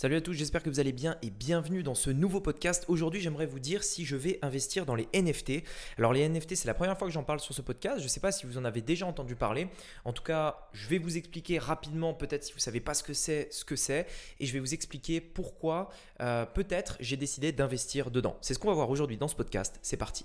Salut à tous, j'espère que vous allez bien et bienvenue dans ce nouveau podcast. Aujourd'hui, j'aimerais vous dire si je vais investir dans les NFT. Alors les NFT, c'est la première fois que j'en parle sur ce podcast. Je ne sais pas si vous en avez déjà entendu parler. En tout cas, je vais vous expliquer rapidement, peut-être si vous ne savez pas ce que c'est, ce que c'est, et je vais vous expliquer pourquoi euh, peut-être j'ai décidé d'investir dedans. C'est ce qu'on va voir aujourd'hui dans ce podcast. C'est parti.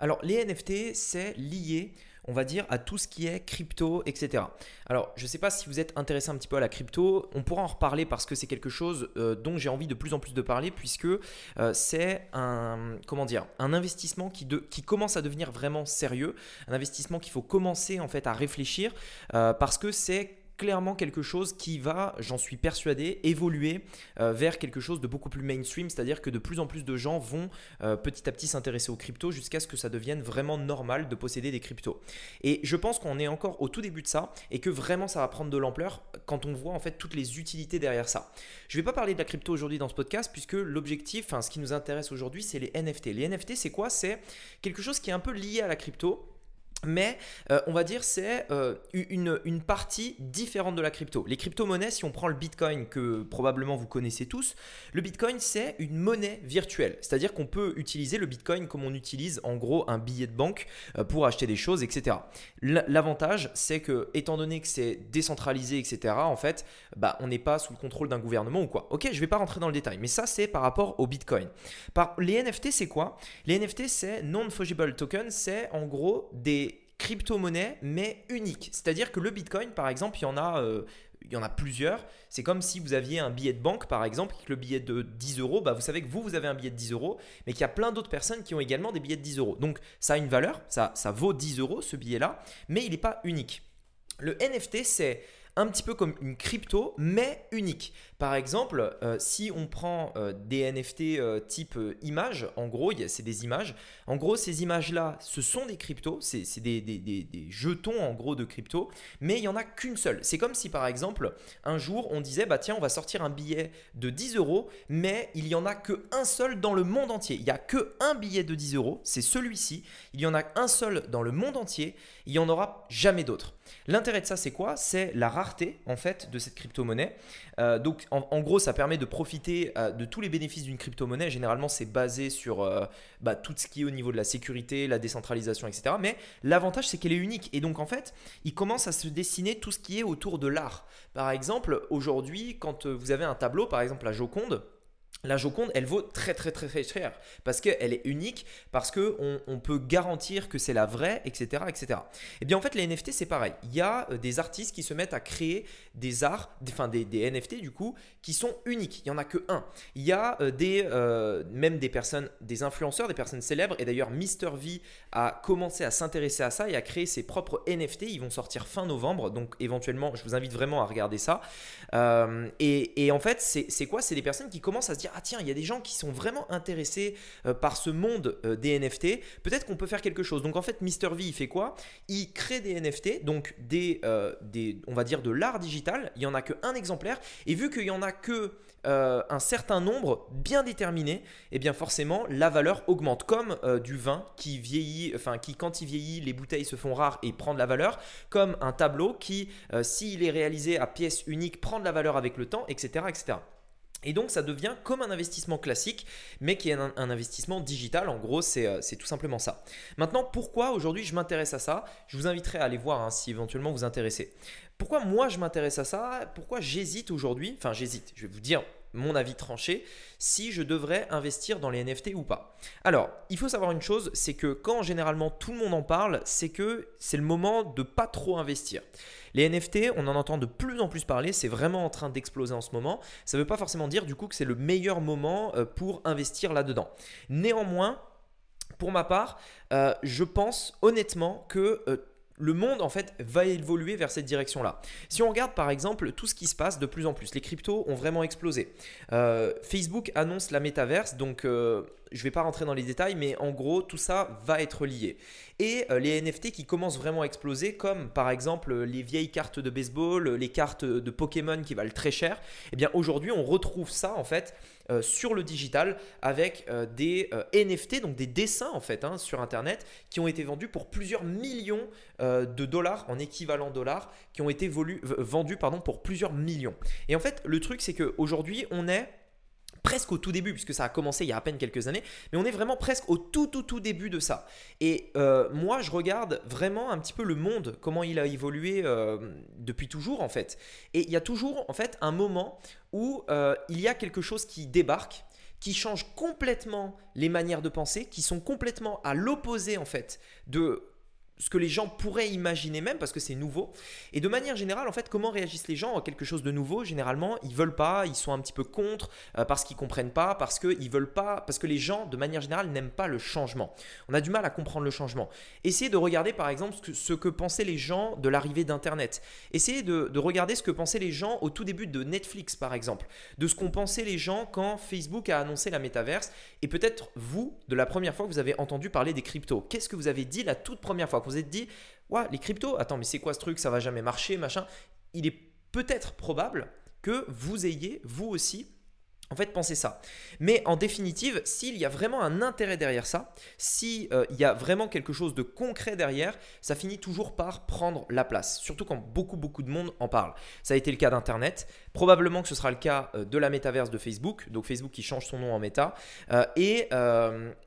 Alors, les NFT, c'est lié on va dire, à tout ce qui est crypto, etc. Alors, je ne sais pas si vous êtes intéressé un petit peu à la crypto, on pourra en reparler parce que c'est quelque chose euh, dont j'ai envie de plus en plus de parler, puisque euh, c'est un, comment dire, un investissement qui, commence à devenir vraiment sérieux, un investissement qu'il faut commencer en fait à réfléchir, euh, parce que c'est clairement quelque chose qui va, j'en suis persuadé, évoluer euh, vers quelque chose de beaucoup plus mainstream, c'est-à-dire que de plus en plus de gens vont euh, petit à petit s'intéresser aux cryptos jusqu'à ce que ça devienne vraiment normal de posséder des cryptos. Et je pense qu'on est encore au tout début de ça et que vraiment ça va prendre de l'ampleur quand on voit en fait toutes les utilités derrière ça. Je ne vais pas parler de la crypto aujourd'hui dans ce podcast puisque l'objectif, enfin ce qui nous intéresse aujourd'hui, c'est les NFT. Les NFT, c'est quoi? C'est quelque chose qui est un peu lié à la crypto mais euh, on va dire c'est euh, une, une, partie différente de la crypto. Les crypto-monnaies, si on prend le Bitcoin que probablement vous connaissez tous, le Bitcoin c'est une monnaie virtuelle. C'est-à-dire qu'on peut utiliser le Bitcoin comme on utilise en gros un billet de banque euh, pour acheter des choses, etc. L'avantage c'est que étant donné que c'est décentralisé, etc., en fait, bah, on n'est pas sous le contrôle d'un gouvernement ou quoi. Ok, je ne vais pas rentrer dans le détail, mais ça c'est par rapport au Bitcoin. Les NFT c'est quoi? Les NFT c'est non-fungible token, c'est en gros des crypto-monnaie, mais unique. C'est-à-dire que le Bitcoin, par exemple, il y en a, euh, il y en a plusieurs. C'est comme si vous aviez un billet de banque, par exemple, que le billet de 10 euros, bah, vous savez que vous, vous avez un billet de 10 euros, mais qu'il y a plein d'autres personnes qui ont également des billets de 10 euros. Donc, ça a une valeur, ça, ça vaut 10 euros, ce billet-là, mais il n'est pas unique. Le NFT, c'est un petit peu comme une crypto, mais unique. Par exemple, euh, si on prend euh, des NFT euh, type images, en gros, c'est des images. En gros, ces images-là, ce sont des cryptos, c'est des, des, jetons en gros de crypto, mais il n'y en a qu'une seule. C'est comme si par exemple, un jour, on disait, bah tiens, on va sortir un billet de 10 euros, mais il n'y en a qu'un seul dans le monde entier. Il n'y a qu'un billet de 10 euros, c'est celui-ci. Il y en a un seul dans le monde entier, il n'y en aura jamais d'autre. L'intérêt de ça, c'est quoi? C'est la rareté en fait de cette crypto-monnaie. Euh, donc en, gros, ça permet de profiter euh, de tous les bénéfices d'une crypto-monnaie. Généralement, c'est basé sur euh, bah, tout ce qui est au niveau de la sécurité, la décentralisation, etc. Mais l'avantage, c'est qu'elle est unique. Et donc en fait, il commence à se dessiner tout ce qui est autour de l'art. Par exemple, aujourd'hui, quand vous avez un tableau, par exemple la Joconde, la Joconde, elle vaut très très très très cher parce qu'elle est unique, parce qu'on on peut garantir que c'est la vraie, etc., etc. Et eh bien en fait, les NFT, c'est pareil. Il y a euh, des artistes qui se mettent à créer des arts, enfin des, des NFT du coup, qui sont uniques. Il n'y en a que un. Il y a euh, des, euh, même des personnes, des influenceurs, des personnes célèbres. Et d'ailleurs, Mr V a commencé à s'intéresser à ça et à créer ses propres NFT. Ils vont sortir fin novembre, donc éventuellement, je vous invite vraiment à regarder ça. et, et en fait, c'est quoi? C'est des personnes qui commencent à se dire ah tiens, il y a des gens qui sont vraiment intéressés euh, par ce monde euh, des NFT, peut-être qu'on peut faire quelque chose. Donc en fait, Mr. V, il fait quoi? Il crée des NFT, donc des, euh, des, on va dire de l'art digital. Il n'y en a qu'un exemplaire. Et vu qu'il n'y en a que un certain nombre bien déterminé, eh bien forcément la valeur augmente comme du vin qui vieillit, enfin qui quand il vieillit les bouteilles se font rares et prend de la valeur, comme un tableau qui s'il est réalisé à pièce unique prend de la valeur avec le temps, etc., etc. Et donc ça devient comme un investissement classique, mais qui est un, investissement digital. En gros, euh, c'est tout simplement ça. Maintenant, pourquoi aujourd'hui je m'intéresse à ça? Je vous inviterai à aller voir hein, si éventuellement vous intéressez. Pourquoi moi je m'intéresse à ça? Pourquoi j'hésite aujourd'hui? Enfin j'hésite, je vais vous dire mon avis tranché, si je devrais investir dans les NFT ou pas. Alors, il faut savoir une chose, c'est que quand généralement tout le monde en parle, c'est que c'est le moment de pas trop investir. Les NFT, on en entend de plus en plus parler, c'est vraiment en train d'exploser en ce moment. Ça ne veut pas forcément dire du coup que c'est le meilleur moment euh, pour investir là-dedans. Néanmoins, pour ma part, euh, je pense honnêtement que euh, le monde en fait va évoluer vers cette direction-là. Si on regarde par exemple tout ce qui se passe de plus en plus, les cryptos ont vraiment explosé. Euh, Facebook annonce la métaverse, donc euh, je vais pas rentrer dans les détails, mais en gros, tout ça va être lié. Et euh, les NFT qui commencent vraiment à exploser, comme par exemple les vieilles cartes de baseball, les cartes de Pokémon qui valent très cher, eh bien aujourd'hui, on retrouve ça en fait euh, sur le digital avec euh, des NFT, donc des dessins en fait hein, sur Internet, qui ont été vendus pour plusieurs millions de dollars en équivalent dollars, qui ont été vendus pardon, pour plusieurs millions. Et en fait, le truc, c'est qu'aujourd'hui, on est presque au tout début, puisque ça a commencé il y a à peine quelques années, mais on est vraiment presque au tout tout tout début de ça. Et euh, moi, je regarde vraiment un petit peu le monde, comment il a évolué euh, depuis toujours en fait. Et il y a toujours en fait un moment où euh, il y a quelque chose qui débarque qui change complètement les manières de penser, qui sont complètement à l'opposé en fait de ce que les gens pourraient imaginer même parce que c'est nouveau. Et de manière générale, en fait, comment réagissent les gens à quelque chose de nouveau? Généralement, ils veulent pas, ils sont un petit peu contre euh, parce qu'ils comprennent pas, parce qu'ils veulent pas, parce que les gens, de manière générale, n'aiment pas le changement. On a du mal à comprendre le changement. Essayez de regarder, par exemple, ce que, pensaient les gens de l'arrivée d'Internet. Essayez de, de regarder ce que pensaient les gens au tout début de Netflix, par exemple, de ce qu'ont pensé les gens quand Facebook a annoncé la métaverse, et peut-être vous, de la première fois que vous avez entendu parler des cryptos. Qu'est-ce que vous avez dit la toute première fois? Vous êtes dit, ouais, les cryptos, attends, mais c'est quoi ce truc, ça va jamais marcher, machin. Il est peut-être probable que vous ayez, vous aussi, en fait, pensez ça. Mais en définitive, s'il y a vraiment un intérêt derrière ça, s'il euh, y a vraiment quelque chose de concret derrière, ça finit toujours par prendre la place. Surtout quand beaucoup, beaucoup de monde en parle. Ça a été le cas d'Internet. Probablement que ce sera le cas euh, de la métaverse de Facebook. Donc Facebook qui change son nom en méta. Euh, et,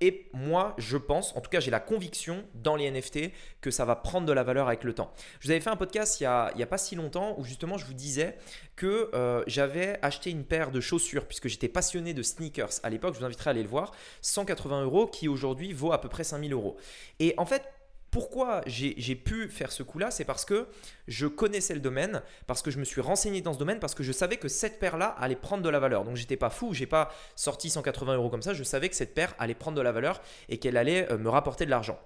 et moi, je pense, en tout cas, j'ai la conviction dans les NFT que ça va prendre de la valeur avec le temps. Je vous avais fait un podcast il n'y a, a, pas si longtemps où justement je vous disais que j'avais acheté une paire de chaussures puisque j'étais passionné de sneakers à l'époque, je vous inviterai à aller le voir, 180 euros qui aujourd'hui vaut à peu près 5000 euros. Et en fait, pourquoi j'ai pu faire ce coup-là C'est parce que je connaissais le domaine, parce que je me suis renseigné dans ce domaine, parce que je savais que cette paire-là allait prendre de la valeur. Donc j'étais pas fou, j'ai pas sorti 180 euros comme ça, je savais que cette paire allait prendre de la valeur et qu'elle allait euh, me rapporter de l'argent.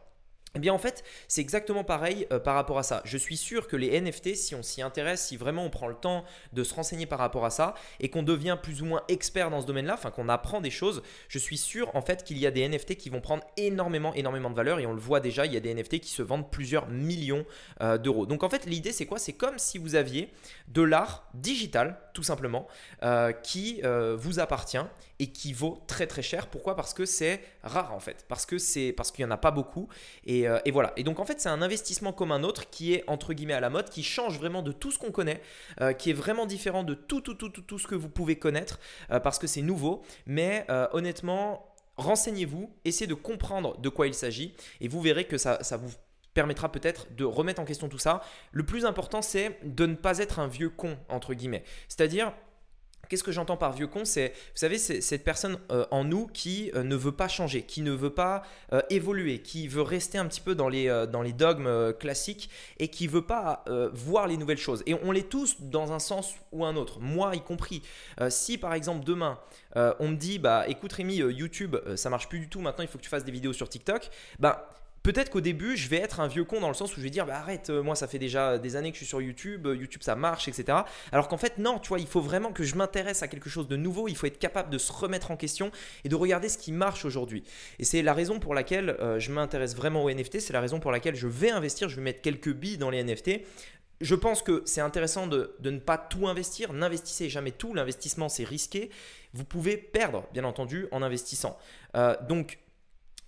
Eh bien en fait, c'est exactement pareil euh, par rapport à ça. Je suis sûr que les NFT, si on s'y intéresse, si vraiment on prend le temps de se renseigner par rapport à ça et qu'on devient plus ou moins expert dans ce domaine-là, enfin qu'on apprend des choses, je suis sûr en fait qu'il y a des NFT qui vont prendre énormément, énormément de valeur et on le voit déjà, il y a des NFT qui se vendent plusieurs millions euh, d'euros. Donc en fait, l'idée c'est quoi? C'est comme si vous aviez de l'art digital, tout simplement, euh, qui vous appartient et qui vaut très très cher. Pourquoi? Parce que c'est rare en fait, parce parce qu'il n'y en a pas beaucoup et euh, et, voilà. Et donc en fait, c'est un investissement comme un autre qui est entre guillemets à la mode, qui change vraiment de tout ce qu'on connaît, euh, qui est vraiment différent de tout, tout, ce que vous pouvez connaître euh, parce que c'est nouveau. Mais honnêtement, renseignez-vous, essayez de comprendre de quoi il s'agit et vous verrez que ça vous permettra peut-être de remettre en question tout ça. Le plus important, c'est de ne pas être un vieux con, entre guillemets. C'est-à-dire, Qu'est-ce que j'entends par vieux con C'est, vous savez, c'est cette personne euh, en nous qui euh, ne veut pas changer, qui ne veut pas euh, évoluer, qui veut rester un petit peu dans les, dans les dogmes classiques et qui veut pas voir les nouvelles choses. Et on l'est tous dans un sens ou un autre, moi y compris. si par exemple demain on me dit, bah écoute Rémi, YouTube ça marche plus du tout, maintenant il faut que tu fasses des vidéos sur TikTok, bah Peut-être qu'au début, je vais être un vieux con dans le sens où je vais dire bah, arrête, euh, moi ça fait déjà des années que je suis sur YouTube, euh, YouTube ça marche, etc. Alors qu'en fait, non, tu vois, il faut vraiment que je m'intéresse à quelque chose de nouveau, il faut être capable de se remettre en question et de regarder ce qui marche aujourd'hui. Et c'est la raison pour laquelle euh, je m'intéresse vraiment aux NFT, c'est la raison pour laquelle je vais investir, je vais mettre quelques billes dans les NFT. Je pense que c'est intéressant de, ne pas tout investir. N'investissez jamais tout. L'investissement, c'est risqué. Vous pouvez perdre, bien entendu, en investissant. donc,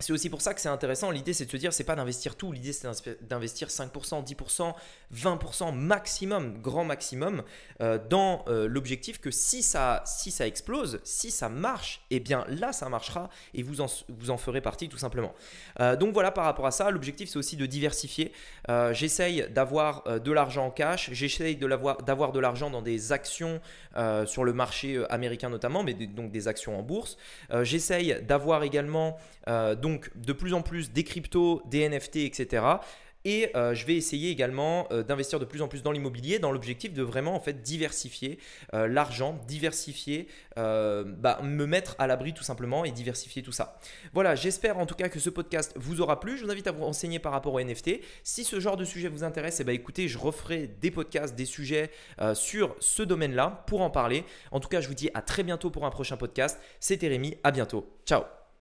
c'est aussi pour ça que c'est intéressant. L'idée, c'est de se dire, c'est pas d'investir tout. L'idée, c'est d'investir 5%, 10%, 20% maximum, grand maximum, euh, dans euh, l'objectif que si ça, si ça explose, si ça marche, eh bien là, ça marchera et vous en, vous en ferez partie tout simplement. Euh, donc voilà, par rapport à ça, l'objectif, c'est aussi de diversifier. J'essaye d'avoir de l'argent en cash. J'essaye d'avoir de l'argent dans des actions sur le marché américain notamment, mais donc des actions en bourse. J'essaye d'avoir également donc donc de plus en plus des cryptos, des NFT, etc. Et euh, je vais essayer également euh, d'investir de plus en plus dans l'immobilier dans l'objectif de vraiment en fait diversifier euh, l'argent, diversifier, bah, me mettre à l'abri tout simplement et diversifier tout ça. Voilà, j'espère en tout cas que ce podcast vous aura plu. Je vous invite à vous renseigner par rapport aux NFT. Si ce genre de sujet vous intéresse, eh ben, écoutez, je referai des podcasts, des sujets sur ce domaine-là pour en parler. En tout cas, je vous dis à très bientôt pour un prochain podcast. C'était Rémi, à bientôt. Ciao